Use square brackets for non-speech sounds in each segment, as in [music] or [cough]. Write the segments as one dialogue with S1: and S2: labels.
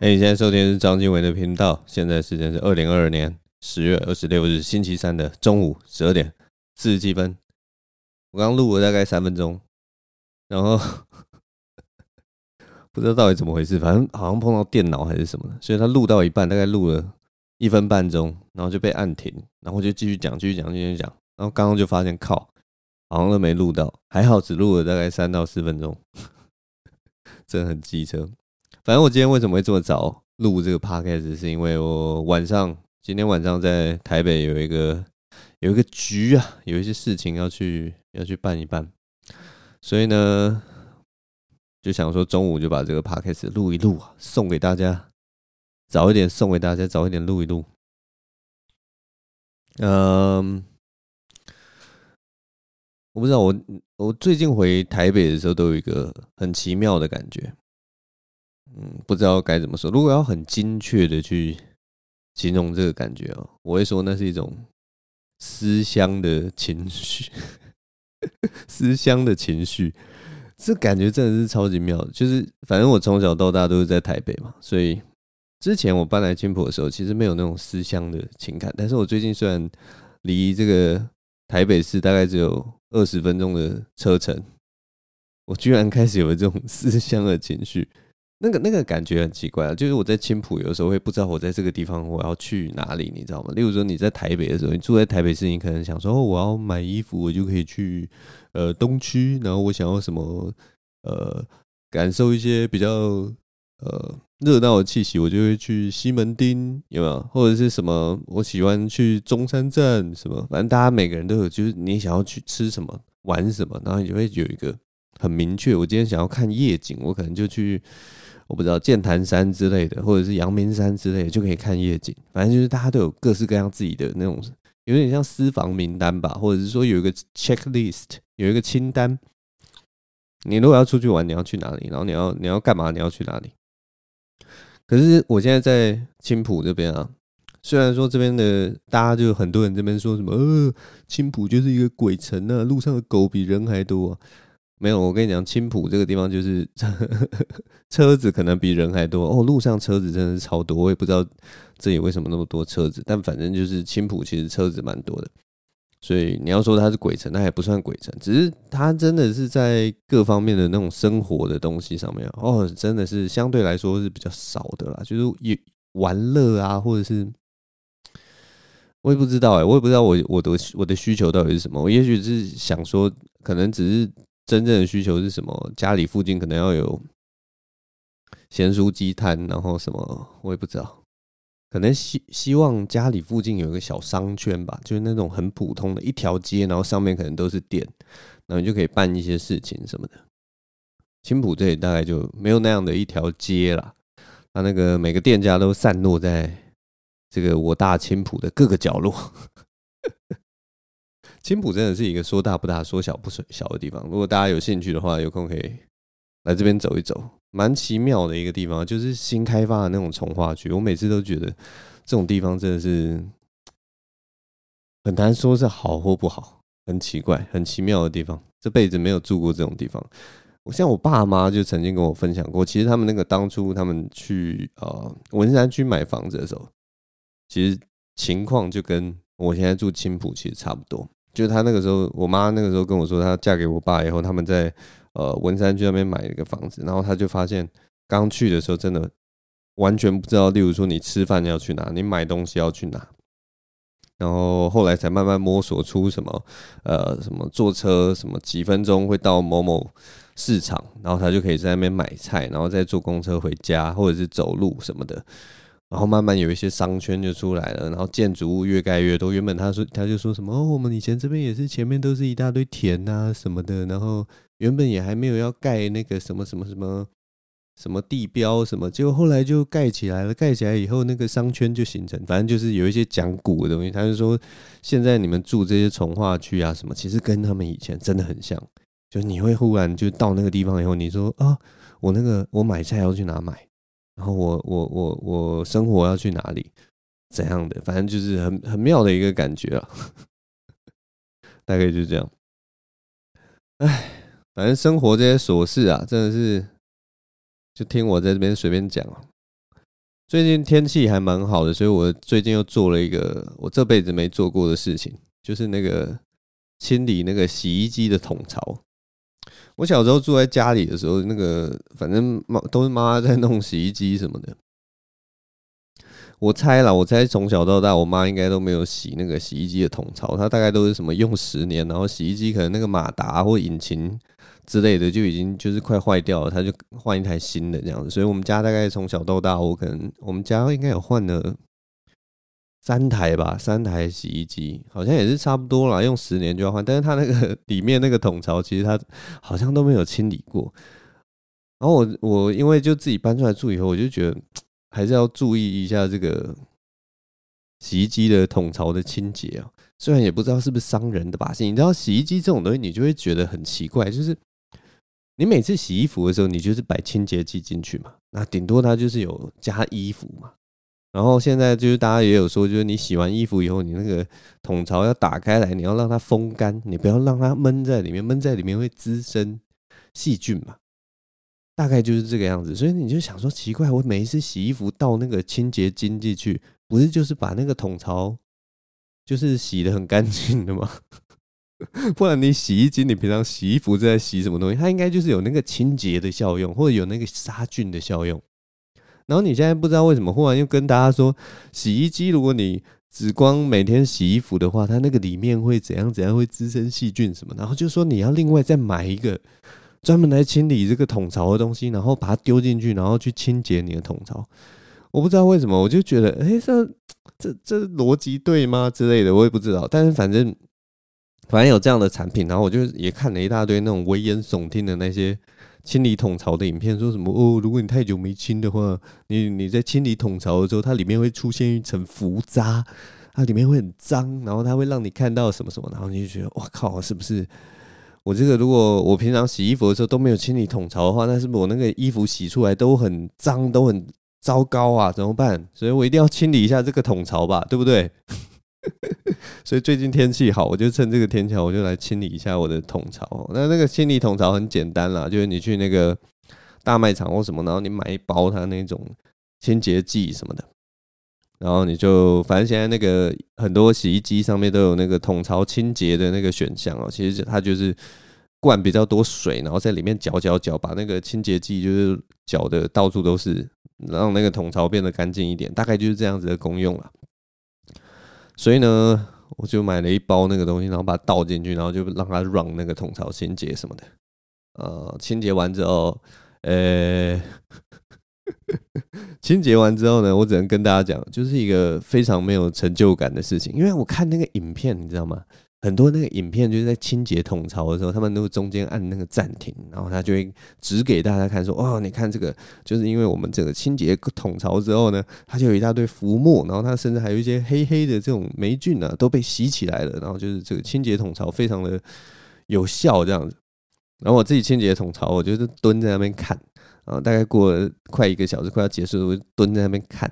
S1: 哎，你现在收听是张经纬的频道。现在时间是二零二二年十月二十六日星期三的中午十二点四十七分。我刚录了大概三分钟，然后 [laughs] 不知道到底怎么回事，反正好像碰到电脑还是什么的，所以他录到一半，大概录了一分半钟，然后就被按停，然后就继续讲，继续讲，继续讲，然后刚刚就发现靠，好像都没录到，还好只录了大概三到四分钟，[laughs] 真的很机车。反正我今天为什么会这么早录这个 podcast，是因为我晚上今天晚上在台北有一个有一个局啊，有一些事情要去要去办一办，所以呢就想说中午就把这个 podcast 录一录啊，送给大家，早一点送给大家，早一点录一录。嗯，我不知道我我最近回台北的时候都有一个很奇妙的感觉。嗯，不知道该怎么说。如果要很精确的去形容这个感觉哦，我会说那是一种思乡的情绪，[laughs] 思乡的情绪，这感觉真的是超级妙。就是反正我从小到大都是在台北嘛，所以之前我搬来青浦的时候，其实没有那种思乡的情感。但是我最近虽然离这个台北市大概只有二十分钟的车程，我居然开始有这种思乡的情绪。那个那个感觉很奇怪啊，就是我在青浦有时候会不知道我在这个地方我要去哪里，你知道吗？例如说你在台北的时候，你住在台北市，你可能想说哦，我要买衣服，我就可以去呃东区，然后我想要什么呃感受一些比较呃热闹的气息，我就会去西门町，有没有？或者是什么我喜欢去中山站什么，反正大家每个人都有，就是你想要去吃什么玩什么，然后你就会有一个很明确。我今天想要看夜景，我可能就去。我不知道剑潭山之类的，或者是阳明山之类的，就可以看夜景。反正就是大家都有各式各样自己的那种，有点像私房名单吧，或者是说有一个 checklist，有一个清单。你如果要出去玩，你要去哪里？然后你要你要干嘛？你要去哪里？可是我现在在青浦这边啊，虽然说这边的大家就很多人这边说什么，呃，青浦就是一个鬼城啊，路上的狗比人还多。没有，我跟你讲，青浦这个地方就是 [laughs] 车子可能比人还多哦。路上车子真的是超多，我也不知道这里为什么那么多车子，但反正就是青浦其实车子蛮多的。所以你要说它是鬼城，那也不算鬼城，只是它真的是在各方面的那种生活的东西上面哦，真的是相对来说是比较少的啦。就是也玩乐啊，或者是我也不知道哎、我也不知道我我的我的需求到底是什么。我也许是想说，可能只是。真正的需求是什么？家里附近可能要有咸酥鸡摊，然后什么我也不知道。可能希希望家里附近有一个小商圈吧，就是那种很普通的一条街，然后上面可能都是店，然后你就可以办一些事情什么的。青浦这里大概就没有那样的一条街啦，它那个每个店家都散落在这个我大青浦的各个角落。青浦真的是一个说大不大、说小不小的地方。如果大家有兴趣的话，有空可以来这边走一走，蛮奇妙的一个地方，就是新开发的那种从化区。我每次都觉得这种地方真的是很难说是好或不好，很奇怪、很奇妙的地方。这辈子没有住过这种地方。我像我爸妈就曾经跟我分享过，其实他们那个当初他们去呃文山区买房子的时候，其实情况就跟我现在住青浦其实差不多。就是他那个时候，我妈那个时候跟我说，她嫁给我爸以后，他们在呃文山区那边买了一个房子，然后他就发现，刚去的时候真的完全不知道，例如说你吃饭要去哪，你买东西要去哪，然后后来才慢慢摸索出什么呃什么坐车什么几分钟会到某某市场，然后他就可以在那边买菜，然后再坐公车回家或者是走路什么的。然后慢慢有一些商圈就出来了，然后建筑物越盖越多。原本他说他就说什么哦，我们以前这边也是前面都是一大堆田啊什么的，然后原本也还没有要盖那个什么什么什么什么地标什么，结果后来就盖起来了。盖起来以后，那个商圈就形成，反正就是有一些讲古的东西。他就说，现在你们住这些从化区啊什么，其实跟他们以前真的很像。就你会忽然就到那个地方以后，你说啊，我那个我买菜要去哪买？然后我我我我生活要去哪里？怎样的？反正就是很很妙的一个感觉啊，[laughs] 大概就是这样。哎，反正生活这些琐事啊，真的是就听我在这边随便讲啊。最近天气还蛮好的，所以我最近又做了一个我这辈子没做过的事情，就是那个清理那个洗衣机的桶槽。我小时候住在家里的时候，那个反正妈都是妈妈在弄洗衣机什么的。我猜啦，我猜从小到大，我妈应该都没有洗那个洗衣机的桶槽，她大概都是什么用十年，然后洗衣机可能那个马达或引擎。之类的就已经就是快坏掉了，他就换一台新的这样子，所以我们家大概从小到大，我可能我们家应该有换了三台吧，三台洗衣机，好像也是差不多啦，用十年就要换。但是它那个 [laughs] 里面那个桶槽，其实它好像都没有清理过。然后我我因为就自己搬出来住以后，我就觉得还是要注意一下这个洗衣机的桶槽的清洁啊。虽然也不知道是不是商人的把戏，你知道洗衣机这种东西，你就会觉得很奇怪，就是。你每次洗衣服的时候，你就是摆清洁剂进去嘛，那顶多它就是有加衣服嘛。然后现在就是大家也有说，就是你洗完衣服以后，你那个桶槽要打开来，你要让它风干，你不要让它闷在里面，闷在里面会滋生细菌嘛。大概就是这个样子，所以你就想说奇怪，我每一次洗衣服倒那个清洁精进去，不是就是把那个桶槽就是洗得很干净的吗？[laughs] 不然你洗衣机，你平常洗衣服是在洗什么东西？它应该就是有那个清洁的效用，或者有那个杀菌的效用。然后你现在不知道为什么，忽然又跟大家说，洗衣机如果你只光每天洗衣服的话，它那个里面会怎样怎样，会滋生细菌什么。然后就说你要另外再买一个专门来清理这个桶槽的东西，然后把它丢进去，然后去清洁你的桶槽。我不知道为什么，我就觉得，哎，这这这逻辑对吗之类的，我也不知道。但是反正。反正有这样的产品，然后我就也看了一大堆那种危言耸听的那些清理桶槽的影片，说什么哦，如果你太久没清的话，你你在清理桶槽的时候，它里面会出现一层浮渣，它里面会很脏，然后它会让你看到什么什么，然后你就觉得哇靠，是不是我这个如果我平常洗衣服的时候都没有清理桶槽的话，那是不是我那个衣服洗出来都很脏，都很糟糕啊？怎么办？所以我一定要清理一下这个桶槽吧，对不对？[laughs] 所以最近天气好，我就趁这个天气好，我就来清理一下我的桶槽。那那个清理桶槽很简单啦，就是你去那个大卖场或什么，然后你买一包它那种清洁剂什么的，然后你就反正现在那个很多洗衣机上面都有那个桶槽清洁的那个选项哦。其实它就是灌比较多水，然后在里面搅搅搅，把那个清洁剂就是搅的到处都是，让那个桶槽变得干净一点，大概就是这样子的功用了。所以呢，我就买了一包那个东西，然后把它倒进去，然后就让它让那个桶槽清洁什么的。呃，清洁完之后，呃，[laughs] 清洁完之后呢，我只能跟大家讲，就是一个非常没有成就感的事情，因为我看那个影片，你知道吗？很多那个影片就是在清洁桶槽的时候，他们都中间按那个暂停，然后他就会指给大家看说：“哦，你看这个，就是因为我们这个清洁桶槽之后呢，它就有一大堆浮沫，然后它甚至还有一些黑黑的这种霉菌啊，都被洗起来了，然后就是这个清洁桶槽非常的有效这样子。然后我自己清洁桶槽，我就是蹲在那边看，然后大概过了快一个小时，快要结束了，我就蹲在那边看，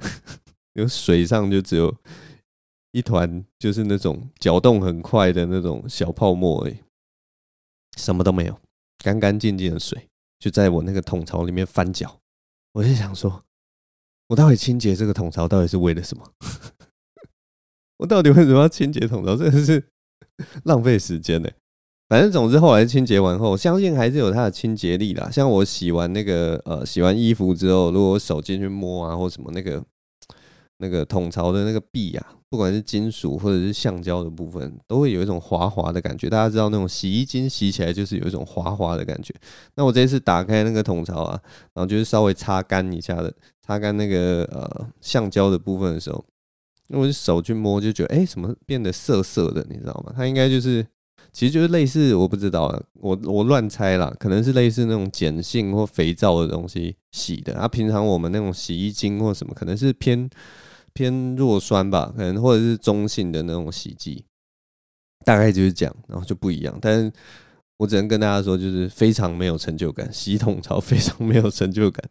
S1: [laughs] 有水上就只有。一团就是那种搅动很快的那种小泡沫而已，什么都没有，干干净净的水就在我那个桶槽里面翻搅。我就想说，我到底清洁这个桶槽到底是为了什么？[laughs] 我到底为什么要清洁桶槽？真的是 [laughs] 浪费时间呢。反正总之后来清洁完后，相信还是有它的清洁力啦。像我洗完那个呃洗完衣服之后，如果我手进去摸啊或什么那个那个桶槽的那个壁啊。不管是金属或者是橡胶的部分，都会有一种滑滑的感觉。大家知道那种洗衣精洗起来就是有一种滑滑的感觉。那我这次打开那个桶槽啊，然后就是稍微擦干一下的，擦干那个呃橡胶的部分的时候，那我手去摸就觉得，哎，怎么变得涩涩的？你知道吗？它应该就是，其实就是类似，我不知道啊，我我乱猜啦，可能是类似那种碱性或肥皂的东西洗的。啊，平常我们那种洗衣精或什么，可能是偏。偏弱酸吧，可能或者是中性的那种洗剂，大概就是这样，然后就不一样。但是我只能跟大家说，就是非常没有成就感，洗桶槽非常没有成就感。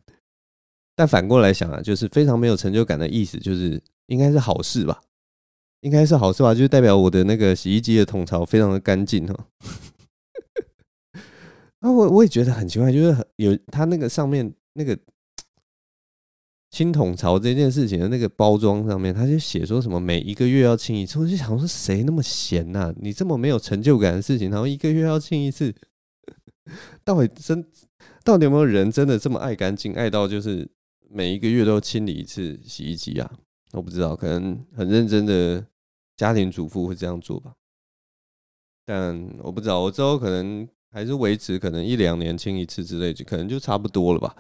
S1: 但反过来想啊，就是非常没有成就感的意思，就是应该是好事吧？应该是好事吧？就是代表我的那个洗衣机的桶槽非常的干净哈。[laughs] 啊，我我也觉得很奇怪，就是很有它那个上面那个。清桶槽这件事情的那个包装上面，他就写说什么每一个月要清一次，我就想说谁那么闲呐？你这么没有成就感的事情，然后一个月要清一次，[laughs] 到底真到底有没有人真的这么爱干净，爱到就是每一个月都清理一次洗衣机啊？我不知道，可能很认真的家庭主妇会这样做吧。但我不知道，我之后可能还是维持可能一两年清一次之类，就可能就差不多了吧。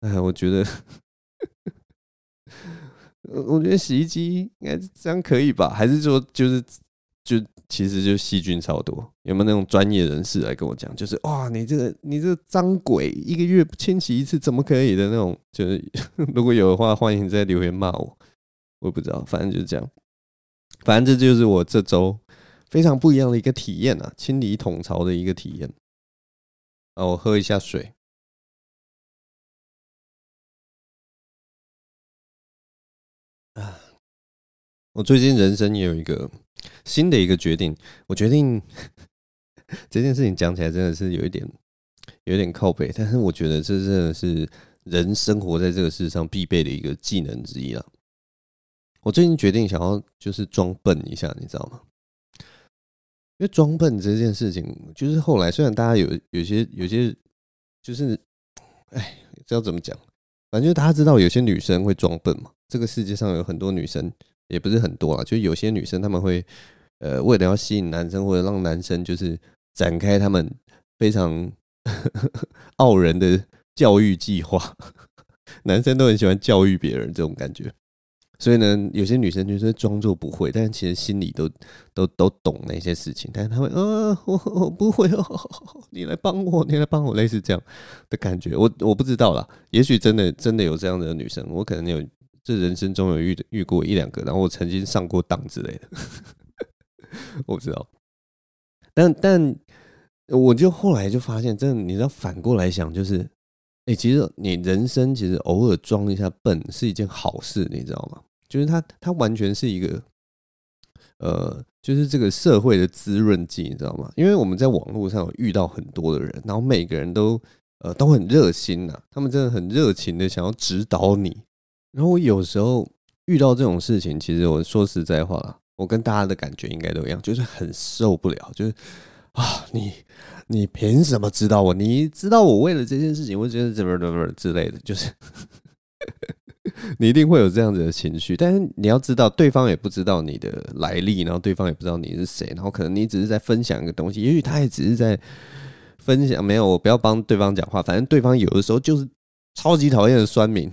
S1: 哎，我觉得。[laughs] 我觉得洗衣机应该这样可以吧？还是说就是就其实就细菌超多？有没有那种专业人士来跟我讲？就是哇，你这个你这脏鬼，一个月不清洗一次怎么可以的那种？就是 [laughs] 如果有的话，欢迎在留言骂我。我不知道，反正就是这样。反正这就是我这周非常不一样的一个体验啊，清理桶槽的一个体验。啊，我喝一下水。我最近人生也有一个新的一个决定。我决定 [laughs] 这件事情讲起来真的是有一点有一点靠北，但是我觉得这真的是人生活在这个世上必备的一个技能之一了。我最近决定想要就是装笨一下，你知道吗？因为装笨这件事情，就是后来虽然大家有有些有些就是，哎，这要怎么讲？反正就大家知道有些女生会装笨嘛。这个世界上有很多女生，也不是很多啊，就有些女生她们会，呃，为了要吸引男生或者让男生就是展开他们非常 [laughs] 傲人的教育计划，[laughs] 男生都很喜欢教育别人这种感觉，所以呢，有些女生就是装作不会，但其实心里都都都懂那些事情，但是她会，呃，[laughs] 我我不会哦，你来帮我，你来帮我，类似这样的感觉，我我不知道啦，也许真的真的有这样的女生，我可能有。这人生中有遇遇过一两个，然后我曾经上过当之类的，[laughs] 我不知道。但但我就后来就发现，真的，你知道反过来想，就是，哎，其实你人生其实偶尔装一下笨是一件好事，你知道吗？就是它它完全是一个，呃，就是这个社会的滋润剂，你知道吗？因为我们在网络上有遇到很多的人，然后每个人都呃都很热心呐，他们真的很热情的想要指导你。然后我有时候遇到这种事情，其实我说实在话，我跟大家的感觉应该都一样，就是很受不了，就是啊，你你凭什么知道我？你知道我为了这件事情，我觉得怎么怎么之类的，就是你一定会有这样子的情绪。但是你要知道，对方也不知道你的来历，然后对方也不知道你是谁，然后可能你只是在分享一个东西，也许他也只是在分享。没有，我不要帮对方讲话，反正对方有的时候就是超级讨厌的酸民。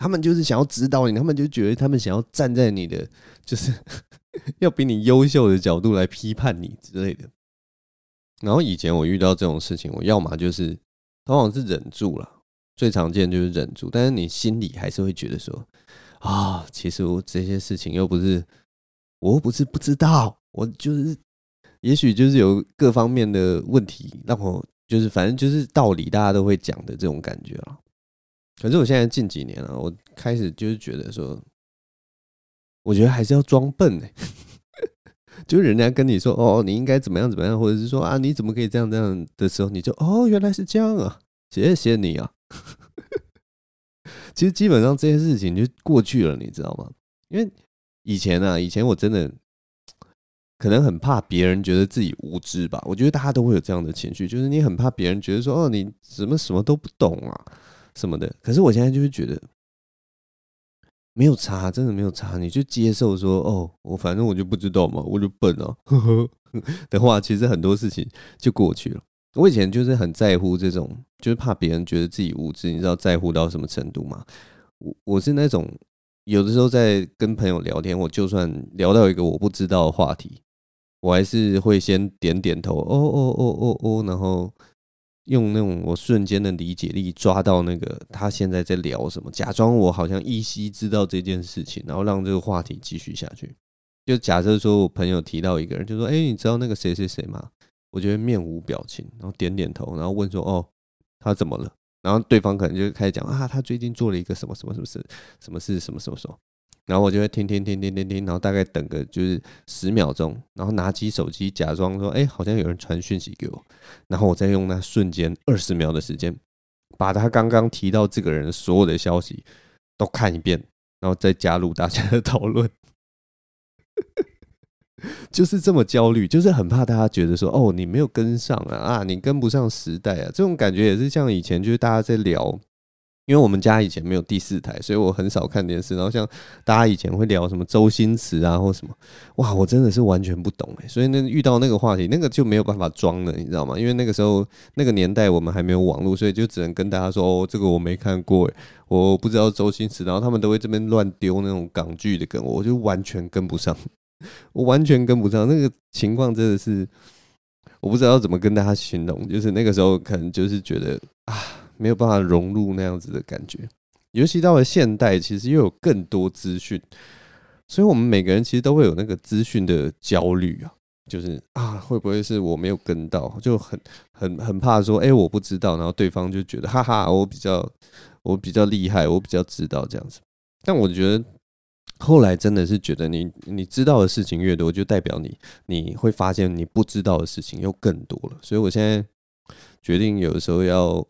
S1: 他们就是想要指导你，他们就觉得他们想要站在你的，就是 [laughs] 要比你优秀的角度来批判你之类的。然后以前我遇到这种事情，我要么就是往往是忍住了，最常见就是忍住，但是你心里还是会觉得说啊，其实我这些事情又不是，我又不是不知道，我就是也许就是有各方面的问题，让我就是反正就是道理大家都会讲的这种感觉了。可是我现在近几年了，我开始就是觉得说，我觉得还是要装笨呢。[laughs] 就是人家跟你说哦，你应该怎么样怎么样，或者是说啊，你怎么可以这样这样的时候，你就哦，原来是这样啊，谢谢你啊。[laughs] 其实基本上这些事情就过去了，你知道吗？因为以前啊，以前我真的可能很怕别人觉得自己无知吧。我觉得大家都会有这样的情绪，就是你很怕别人觉得说哦，你怎么什么都不懂啊。什么的，可是我现在就是觉得没有差，真的没有差。你就接受说，哦，我反正我就不知道嘛，我就笨啊，呵 [laughs] 呵的话，其实很多事情就过去了。我以前就是很在乎这种，就是怕别人觉得自己无知，你知道在乎到什么程度吗？我我是那种有的时候在跟朋友聊天，我就算聊到一个我不知道的话题，我还是会先点点头，哦哦哦哦哦，然后。用那种我瞬间的理解力抓到那个他现在在聊什么，假装我好像依稀知道这件事情，然后让这个话题继续下去。就假设说我朋友提到一个人，就说：“哎，你知道那个谁谁谁吗？”我觉得面无表情，然后点点头，然后问说：“哦，他怎么了？”然后对方可能就开始讲：“啊，他最近做了一个什么什么什么事，什么事什么什么什么。”然后我就会听听听听听听，然后大概等个就是十秒钟，然后拿起手机假装说：“哎，好像有人传讯息给我。”然后我再用那瞬间二十秒的时间，把他刚刚提到这个人所有的消息都看一遍，然后再加入大家的讨论。[laughs] 就是这么焦虑，就是很怕大家觉得说，哦，你没有跟上啊，啊，你跟不上时代啊，这种感觉也是像以前，就是大家在聊，因为我们家以前没有第四台，所以我很少看电视。然后像大家以前会聊什么周星驰啊，或什么，哇，我真的是完全不懂哎，所以那遇到那个话题，那个就没有办法装了，你知道吗？因为那个时候那个年代我们还没有网络，所以就只能跟大家说，哦，这个我没看过，我不知道周星驰，然后他们都会这边乱丢那种港剧的梗，我就完全跟不上。[laughs] 我完全跟不上那个情况，真的是我不知道怎么跟大家形容。就是那个时候，可能就是觉得啊，没有办法融入那样子的感觉。尤其到了现代，其实又有更多资讯，所以我们每个人其实都会有那个资讯的焦虑啊。就是啊，会不会是我没有跟到，就很很很怕说，哎，我不知道，然后对方就觉得哈哈，我比较我比较厉害，我比较知道这样子。但我觉得。后来真的是觉得你你知道的事情越多，就代表你你会发现你不知道的事情又更多了。所以我现在决定有的时候要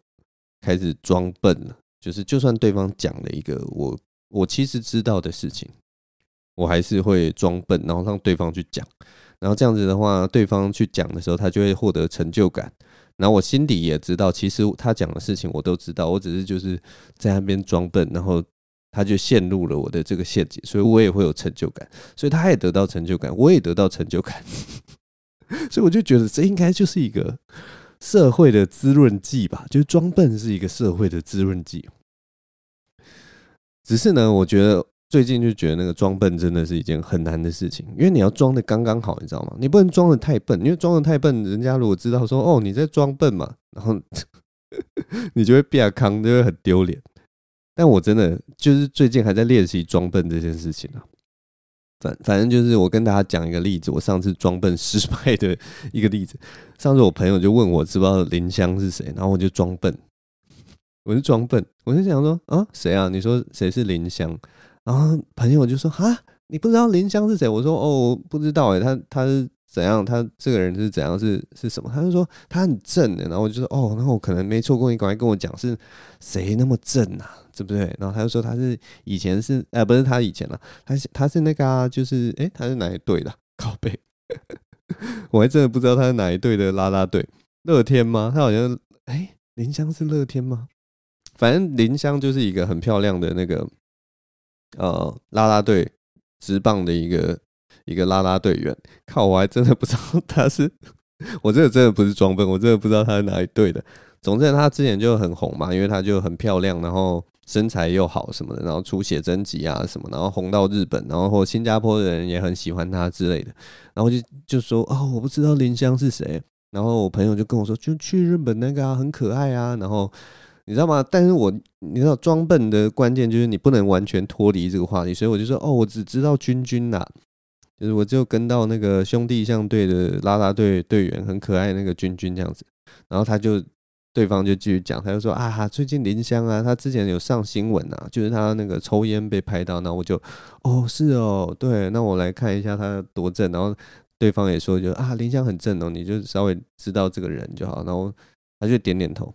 S1: 开始装笨了，就是就算对方讲了一个我我其实知道的事情，我还是会装笨，然后让对方去讲。然后这样子的话，对方去讲的时候，他就会获得成就感。然后我心底也知道，其实他讲的事情我都知道，我只是就是在那边装笨，然后。他就陷入了我的这个陷阱，所以我也会有成就感，所以他也得到成就感，我也得到成就感，[laughs] 所以我就觉得这应该就是一个社会的滋润剂吧，就是装笨是一个社会的滋润剂。只是呢，我觉得最近就觉得那个装笨真的是一件很难的事情，因为你要装的刚刚好，你知道吗？你不能装的太笨，因为装的太笨，人家如果知道说哦你在装笨嘛，[laughs] 然后你就会变康，就会很丢脸。但我真的就是最近还在练习装笨这件事情啊，反反正就是我跟大家讲一个例子，我上次装笨失败的一个例子。上次我朋友就问我知不知道林香是谁，然后我就装笨，我就装笨，我就想说啊谁啊？你说谁是林香？然后朋友就说啊你不知道林香是谁？我说哦不知道诶，他他是。怎样？他这个人是怎样？是是什么？他就说他很正的，然后我就说哦，那我可能没错过，你赶快跟我讲是谁那么正啊？对不对？然后他就说他是以前是哎，不是他以前了，他是他是那个啊，就是哎，他是哪一队的？靠背，[laughs] 我还真的不知道他是哪一队的啦啦队，乐天吗？他好像哎，林香是乐天吗？反正林香就是一个很漂亮的那个呃啦啦队直棒的一个。一个啦啦队员，靠，我还真的不知道他是，[laughs] 我这个真的不是装笨，我真的不知道他是哪一队的。总之，他之前就很红嘛，因为他就很漂亮，然后身材又好什么的，然后出写真集啊什么，然后红到日本，然后或新加坡的人也很喜欢他之类的。然后就就说哦，我不知道林香是谁。然后我朋友就跟我说，就去日本那个啊，很可爱啊。然后你知道吗？但是我你知道装笨的关键就是你不能完全脱离这个话题，所以我就说哦，我只知道君君呐。就是我就跟到那个兄弟象队的啦啦队队员很可爱那个君君这样子，然后他就对方就继续讲，他就说啊，最近林香啊，他之前有上新闻啊，就是他那个抽烟被拍到，那我就哦是哦，对，那我来看一下他多正，然后对方也说就啊林香很正哦，你就稍微知道这个人就好，然后他就点点头。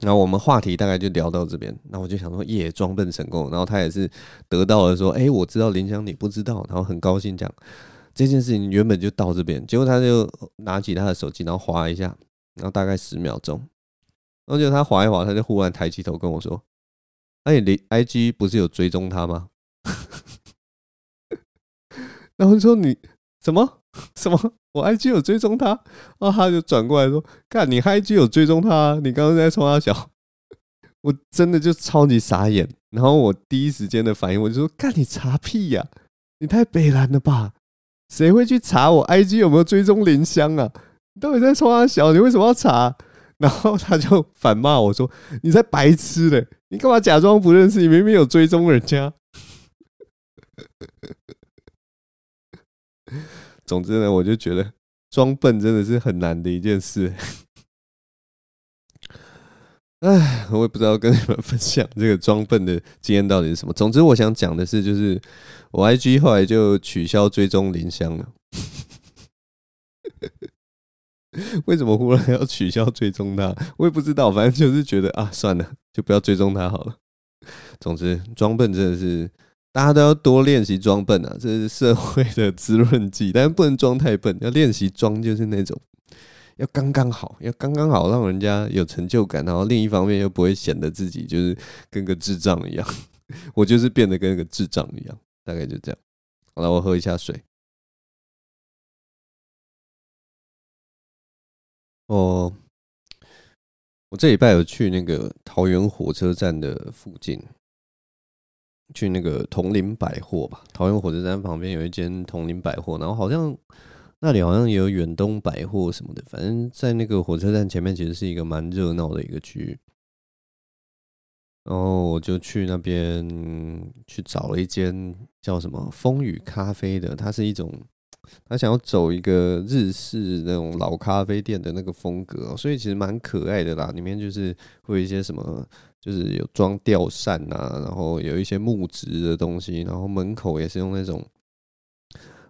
S1: 然后我们话题大概就聊到这边，那我就想说，耶，装笨成功。然后他也是得到了说，哎，我知道林香你不知道，然后很高兴讲这件事情原本就到这边，结果他就拿起他的手机，然后划一下，然后大概十秒钟，然后就他滑一滑，他就忽然抬起头跟我说，哎，你 IG 不是有追踪他吗？[laughs] 然后说你什么 [laughs] 什么？我 IG 有追踪他，然后他就转过来说：“看你 IG 有追踪他，你刚刚在冲他笑。”我真的就超级傻眼。然后我第一时间的反应，我就说：“看你查屁呀！你太北蓝了吧？谁会去查我 IG 有没有追踪林香啊？你到底在冲他笑？你为什么要查？”然后他就反骂我说：“你在白痴嘞！你干嘛假装不认识？你明明有追踪人家。[laughs] ”总之呢，我就觉得装笨真的是很难的一件事。[laughs] 哎，我也不知道跟你们分享这个装笨的经验到底是什么。总之，我想讲的是，就是我 IG 后来就取消追踪林香了。[laughs] 为什么忽然要取消追踪他？我也不知道，反正就是觉得啊，算了，就不要追踪他好了。总之，装笨真的是大家都要多练习装笨啊，这是社会的滋润剂。但是不能装太笨，要练习装就是那种要刚刚好，要刚刚好，让人家有成就感。然后另一方面又不会显得自己就是跟个智障一样。[laughs] 我就是变得跟个智障一样，大概就这样。好了，我喝一下水。哦，我这礼拜有去那个桃园火车站的附近，去那个铜陵百货吧。桃园火车站旁边有一间铜陵百货，然后好像那里好像也有远东百货什么的。反正，在那个火车站前面，其实是一个蛮热闹的一个区域。然后我就去那边去找了一间叫什么“风雨咖啡”的，它是一种。他想要走一个日式那种老咖啡店的那个风格，所以其实蛮可爱的啦。里面就是会有一些什么，就是有装吊扇啊，然后有一些木质的东西，然后门口也是用那种，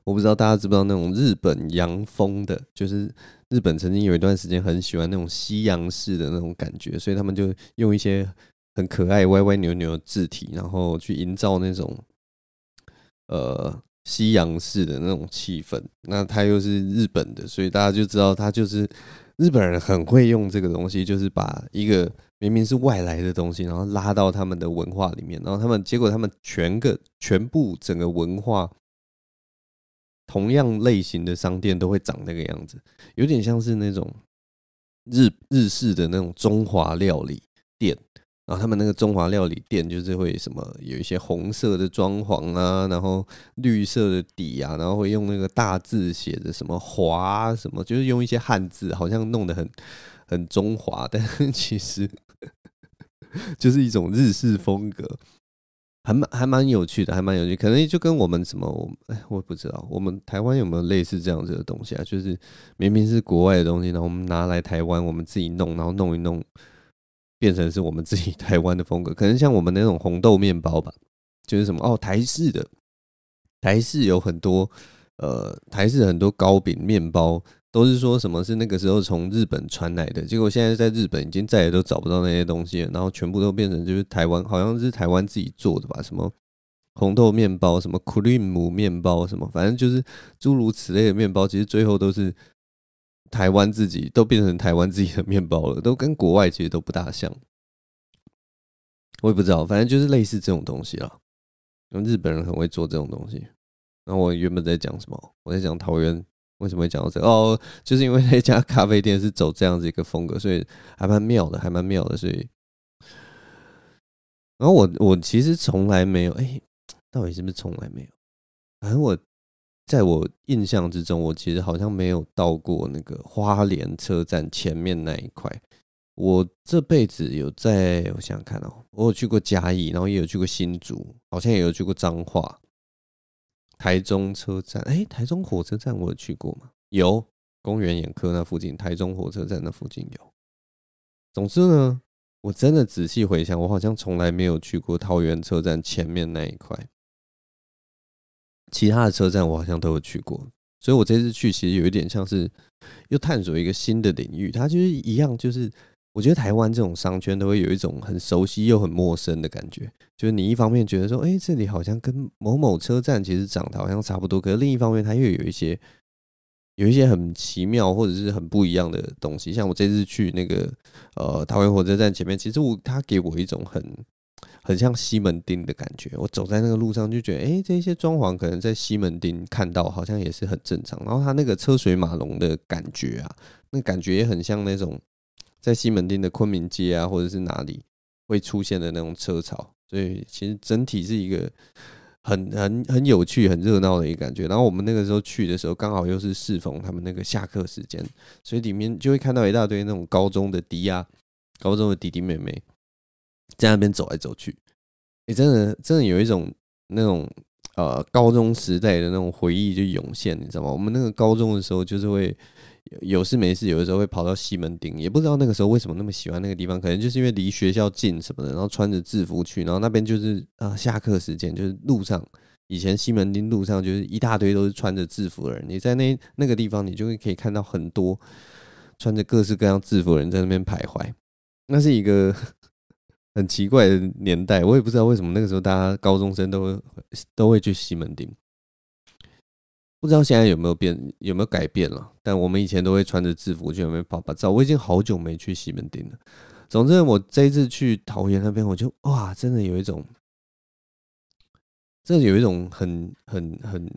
S1: 我不知道大家知不知道那种日本洋风的，就是日本曾经有一段时间很喜欢那种西洋式的那种感觉，所以他们就用一些很可爱、歪歪扭扭的字体，然后去营造那种，呃。西洋式的那种气氛，那它又是日本的，所以大家就知道他就是日本人很会用这个东西，就是把一个明明是外来的东西，然后拉到他们的文化里面，然后他们结果他们全个全部整个文化同样类型的商店都会长那个样子，有点像是那种日日式的那种中华料理。然后他们那个中华料理店就是会什么有一些红色的装潢啊，然后绿色的底啊，然后会用那个大字写着什么华什么，就是用一些汉字，好像弄得很很中华，但是其实 [laughs] 就是一种日式风格，还蛮还蛮有趣的，还蛮有趣。可能就跟我们什么，我哎，我不知道，我们台湾有没有类似这样子的东西啊？就是明明是国外的东西，然后我们拿来台湾，我们自己弄，然后弄一弄。变成是我们自己 [laughs] 台湾的风格，可能像我们那种红豆面包吧，就是什么哦，台式的，台式有很多，呃，台式很多糕饼面包都是说什么是那个时候从日本传来的，结果现在在日本已经再也都找不到那些东西了，然后全部都变成就是台湾，好像是台湾自己做的吧，什么红豆面包，什么 cream 面包，什么反正就是诸如此类的面包，其实最后都是。台湾自己都变成台湾自己的面包了，都跟国外其实都不大像。我也不知道，反正就是类似这种东西啦。因为日本人很会做这种东西。然后我原本在讲什么？我在讲桃园为什么会讲到这？哦，就是因为那家咖啡店是走这样子一个风格，所以还蛮妙的，还蛮妙的。所以，然后我我其实从来没有，哎，到底是不是从来没有？反正我。在我印象之中，我其实好像没有到过那个花莲车站前面那一块。我这辈子有在，我想想看哦，我有去过嘉义，然后也有去过新竹，好像也有去过彰化、台中车站。哎，台中火车站我有去过吗？有，公园眼科那附近，台中火车站那附近有。总之呢，我真的仔细回想，我好像从来没有去过桃园车站前面那一块。其他的车站我好像都有去过，所以我这次去其实有一点像是又探索一个新的领域。它就是一样，就是我觉得台湾这种商圈都会有一种很熟悉又很陌生的感觉。就是你一方面觉得说，哎，这里好像跟某某车站其实长得好像差不多，可是另一方面它又有一些有一些很奇妙或者是很不一样的东西。像我这次去那个呃桃园火车站前面，其实我它给我一种很。很像西门町的感觉，我走在那个路上就觉得，哎，这些装潢可能在西门町看到好像也是很正常。然后它那个车水马龙的感觉啊，那感觉也很像那种在西门町的昆明街啊，或者是哪里会出现的那种车潮。所以其实整体是一个很很 [laughs] 很有趣、很热闹的一个感觉。然后我们那个时候去的时候，刚好又是适逢他们那个下课时间，所以里面就会看到一大堆那种高中的迪啊，高中的弟弟妹妹。在那边走来走去，你、真的真的有一种那种呃高中时代的那种回忆就涌现，你知道吗？我们那个高中的时候，就是会有事没事，有的时候会跑到西门町，也不知道那个时候为什么那么喜欢那个地方，可能就是因为离学校近什么的，然后穿着制服去，然后那边就是啊、呃、下课时间就是路上，以前西门町路上就是一大堆都是穿着制服的人，你在那那个地方，你就会可以看到很多穿着各式各样制服的人在那边徘徊，那是一个。很奇怪的年代，我也不知道为什么那个时候大家高中生都会都会去西门町，不知道现在有没有变，有没有改变了？但我们以前都会穿着制服去那边拍拍照。我已经好久没去西门町了。总之，我这一次去桃园那边，我就哇，真的有一种，真的有一种很很很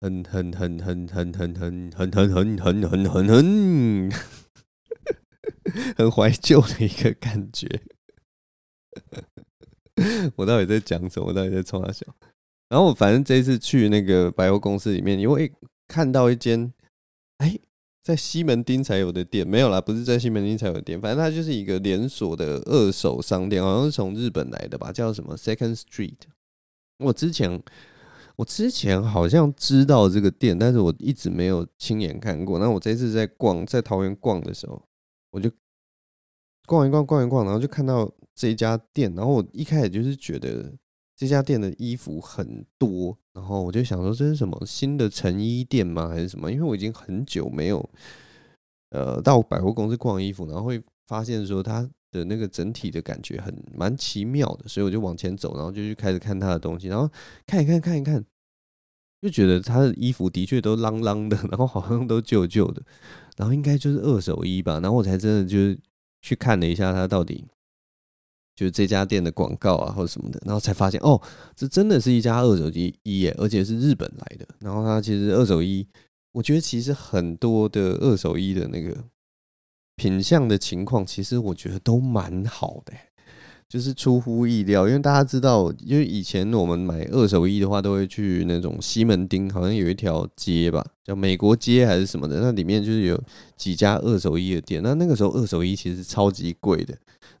S1: 很很很很很很很很很很很很很很。很怀旧的一个感觉，[laughs] 我到底在讲什么？我到底在冲他笑？然后我反正这次去那个百货公司里面，因为看到一间，哎，在西门町才有的店，没有啦，不是在西门町才有的店，反正它就是一个连锁的二手商店，好像是从日本来的吧，叫什么 Second Street。我之前我之前好像知道这个店，但是我一直没有亲眼看过。那我这次在逛，在桃园逛的时候，我就。逛一逛，逛一逛，然后就看到这家店，然后我一开始就是觉得这家店的衣服很多，然后我就想说这是什么新的成衣店吗？还是什么？因为我已经很久没有呃到百货公司逛衣服，然后会发现说它的那个整体的感觉很蛮奇妙的，所以我就往前走，然后就去开始看它的东西，然后看一看，看一看，就觉得他的衣服的确都啷啷的，[laughs] 然后好像都旧旧的，然后应该就是二手衣吧，然后我才真的就是。去看了一下，它到底就是这家店的广告啊，或者什么的，然后才发现哦，这真的是一家二手机一耶，而且是日本来的。然后它其实二手衣，我觉得其实很多的二手衣的那个品相的情况，其实我觉得都蛮好的。就是出乎意料，因为大家知道，因为以前我们买二手衣的话，都会去那种西门町，好像有一条街吧，叫美国街还是什么的，那里面就是有几家二手衣的店。那那个时候二手衣其实超级贵的，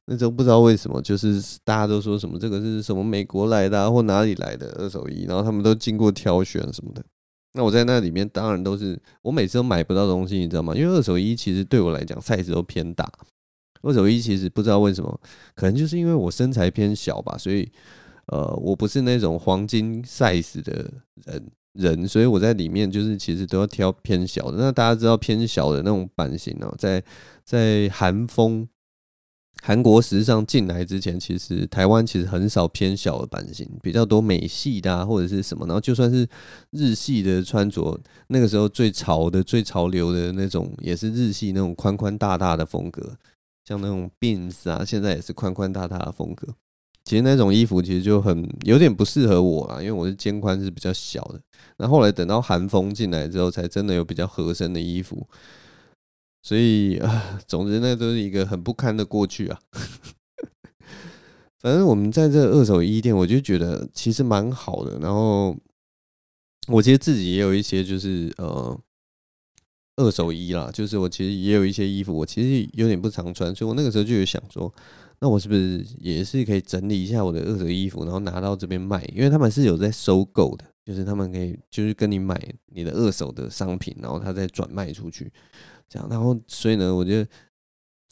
S1: 那时候不知道为什么，就是大家都说什么这个是什么美国来的啊，或哪里来的二手衣，然后他们都经过挑选什么的。那我在那里面当然都是，我每次都买不到东西，你知道吗？因为二手衣其实对我来讲 size 都偏大。二手衣其实不知道为什么，可能就是因为我身材偏小吧，所以呃，我不是那种黄金 size 的人人，所以我在里面就是其实都要挑偏小的。那大家知道偏小的那种版型哦，在在韩风韩国时尚进来之前，其实台湾其实很少偏小的版型，比较多美系的啊，或者是什么。然后就算是日系的穿着，那个时候最潮的、最潮流的那种，也是日系那种宽宽大大的风格。像那种 Beams 啊，现在也是宽宽大大的风格。其实那种衣服其实就很有点不适合我啦，因为我的肩宽是比较小的。那后来等到寒风进来之后，才真的有比较合身的衣服。所以啊，总之那都是一个很不堪的过去啊。[laughs] 反正我们在这二手衣店，我就觉得其实蛮好的。然后我其实自己也有一些，就是呃。二手衣啦，就是我其实也有一些衣服，我其实有点不常穿，所以我那个时候就有想说，那我是不是也是可以整理一下我的二手衣服，然后拿到这边卖？因为他们是有在收购的，就是他们可以就是跟你买你的二手的商品，然后他再转卖出去，这样。然后所以呢，我就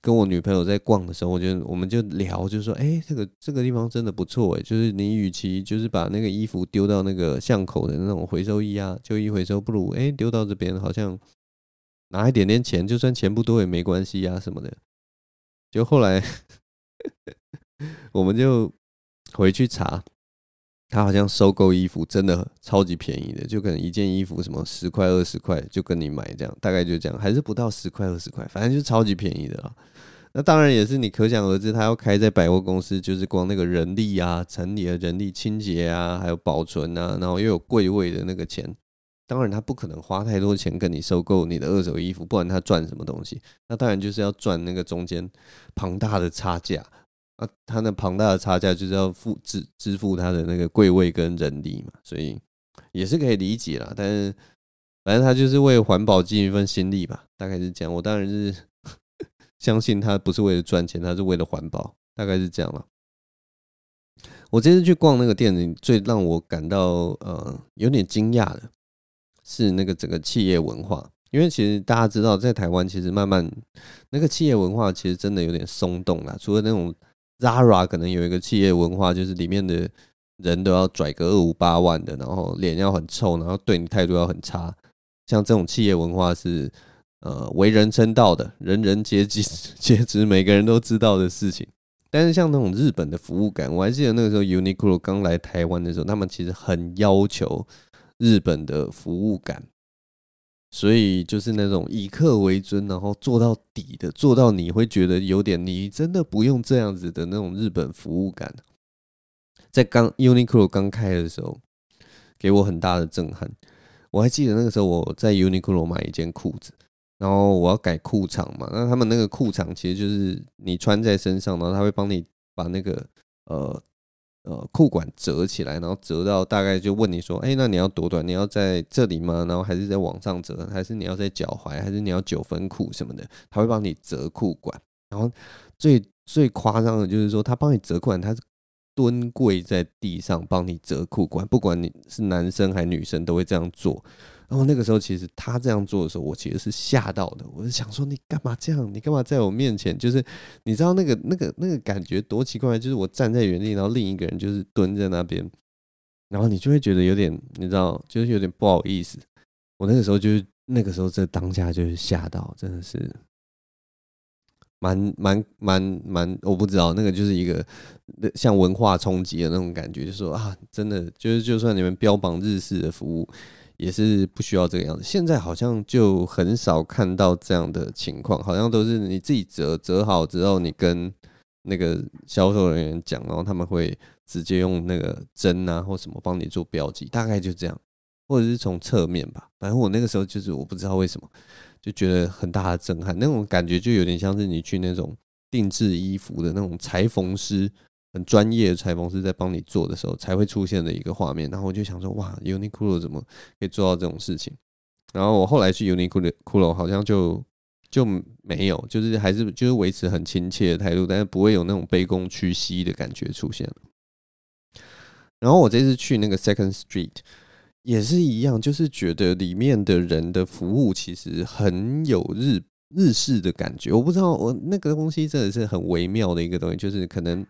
S1: 跟我女朋友在逛的时候，我就我们就聊，就说，哎，这个这个地方真的不错哎，就是你与其就是把那个衣服丢到那个巷口的那种回收衣啊，旧衣回收，不如哎丢到这边，好像。拿一点点钱，就算钱不多也没关系呀，什么的。就后来，[laughs] 我们就回去查，他好像收购衣服真的超级便宜的，就可能一件衣服什么十块二十块就跟你买这样，大概就这样，还是不到十块二十块，反正就超级便宜的啦。那当然也是你可想而知，他要开在百货公司，就是光那个人力啊、城里的人力清洁啊，还有保存啊，然后又有柜位的那个钱。当然，他不可能花太多钱跟你收购你的二手衣服，不然他赚什么东西？那当然就是要赚那个中间庞大的差价啊！他那庞大的差价就是要付支支付他的那个柜位跟人力嘛，所以也是可以理解啦。但是反正他就是为环保尽一份心力吧，大概是这样。我当然是相信他不是为了赚钱，他是为了环保，大概是这样了。我这次去逛那个店里，最让我感到呃有点惊讶的。是那个整个企业文化，因为其实大家知道，在台湾其实慢慢那个企业文化其实真的有点松动了。除了那种 Zara 可能有一个企业文化，就是里面的人都要拽个二五八万的，然后脸要很臭，然后对你态度要很差。像这种企业文化是呃为人称道的，人人皆知 [laughs] 皆知，每个人都知道的事情。但是像那种日本的服务感，我还记得那个时候 Uniqlo 刚来台湾的时候，他们其实很要求日本的服务感，所以就是那种以客为尊，然后做到底的，做到你会觉得有点你真的不用这样子的那种日本服务感。在刚 Uniqlo 刚开的时候，给我很大的震撼。我还记得那个时候我在 Uniqlo 买一件裤子。然后我要改裤长嘛，那他们那个裤长其实就是你穿在身上，然后他会帮你把那个呃呃裤管折起来，然后折到大概就问你说，哎，那你要多短？你要在这里吗？然后还是在往上折？还是你要在脚踝？还是你要九分裤什么的？他会帮你折裤管。然后最最夸张的就是说，他帮你折裤管，他是蹲跪在地上帮你折裤管，不管你是男生还是女生都会这样做。然后那个时候，其实他这样做的时候，我其实是吓到的。我是想说，你干嘛这样？你干嘛在我面前？就是你知道那个、那个、那个感觉多奇怪？就是我站在原地，然后另一个人就是蹲在那边，然后你就会觉得有点，你知道，就是有点不好意思。我那个时候就是那个时候，这当下就是吓到，真的是蛮蛮蛮蛮，我不知道那个就是一个像文化冲击的那种感觉，就说啊，真的就是就算你们标榜日式的服务。也是不需要这个样子。现在好像就很少看到这样的情况，好像都是你自己折折好之后，你跟那个销售人员讲，然后他们会直接用那个针啊或什么帮你做标记，大概就这样，或者是从侧面吧。反正我那个时候就是我不知道为什么就觉得很大的震撼，那种感觉就有点像是你去那种定制衣服的那种裁缝师。很专业的裁缝师在帮你做的时候才会出现的一个画面，然后我就想说，哇，Uniqlo 怎么可以做到这种事情？然后我后来去 Uniqlo 好像就就没有，就是还是就是维持很亲切的态度，但是不会有那种卑躬屈膝的感觉出现。然后我这次去那个 Second Street 也是一样，就是觉得里面的人的服务其实很有日日式的感觉。我不知道我那个东西真的是很微妙的一个东西，就是可能。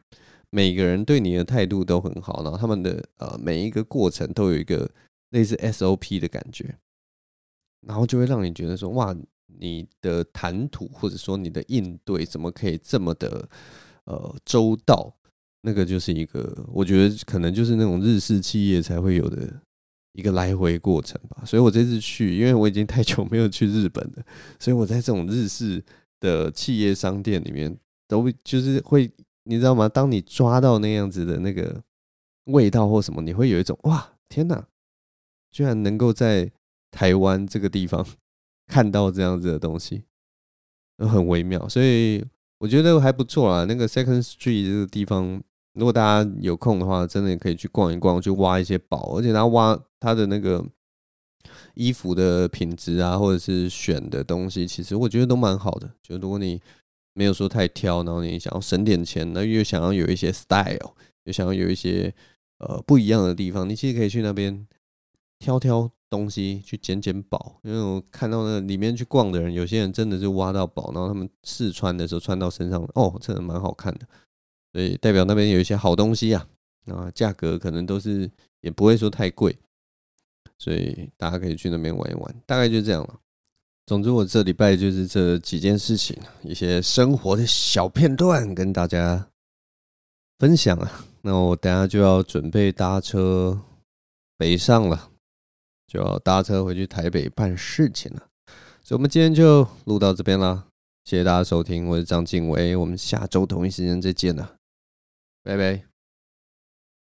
S1: 每个人对你的态度都很好，然后他们的呃每一个过程都有一个类似 SOP 的感觉，然后就会让你觉得说哇，你的谈吐或者说你的应对怎么可以这么的呃周到？那个就是一个我觉得可能就是那种日式企业才会有的一个来回过程吧。所以我这次去，因为我已经太久没有去日本了，所以我在这种日式的企业商店里面都就是会。你知道吗？当你抓到那样子的那个味道或什么，你会有一种哇，天哪，居然能够在台湾这个地方 [laughs] 看到这样子的东西，很微妙。所以我觉得还不错啊。那个 Second Street 这个地方，如果大家有空的话，真的也可以去逛一逛，去挖一些宝。而且他挖他的那个衣服的品质啊，或者是选的东西，其实我觉得都蛮好的。就如果你没有说太挑，然后你想要省点钱，那又想要有一些 style，又想要有一些呃不一样的地方，你其实可以去那边挑挑东西，去捡捡宝。因为我看到那里面去逛的人，有些人真的是挖到宝，然后他们试穿的时候穿到身上，哦，真的蛮好看的，所以代表那边有一些好东西啊，啊，价格可能都是也不会说太贵，所以大家可以去那边玩一玩，大概就这样了。总之，我这礼拜就是这几件事情，一些生活的小片段跟大家分享啊。那我等下就要准备搭车北上了，就要搭车回去台北办事情了。所以，我们今天就录到这边啦。谢谢大家收听，我是张静唯，我们下周同一时间再见了，拜拜。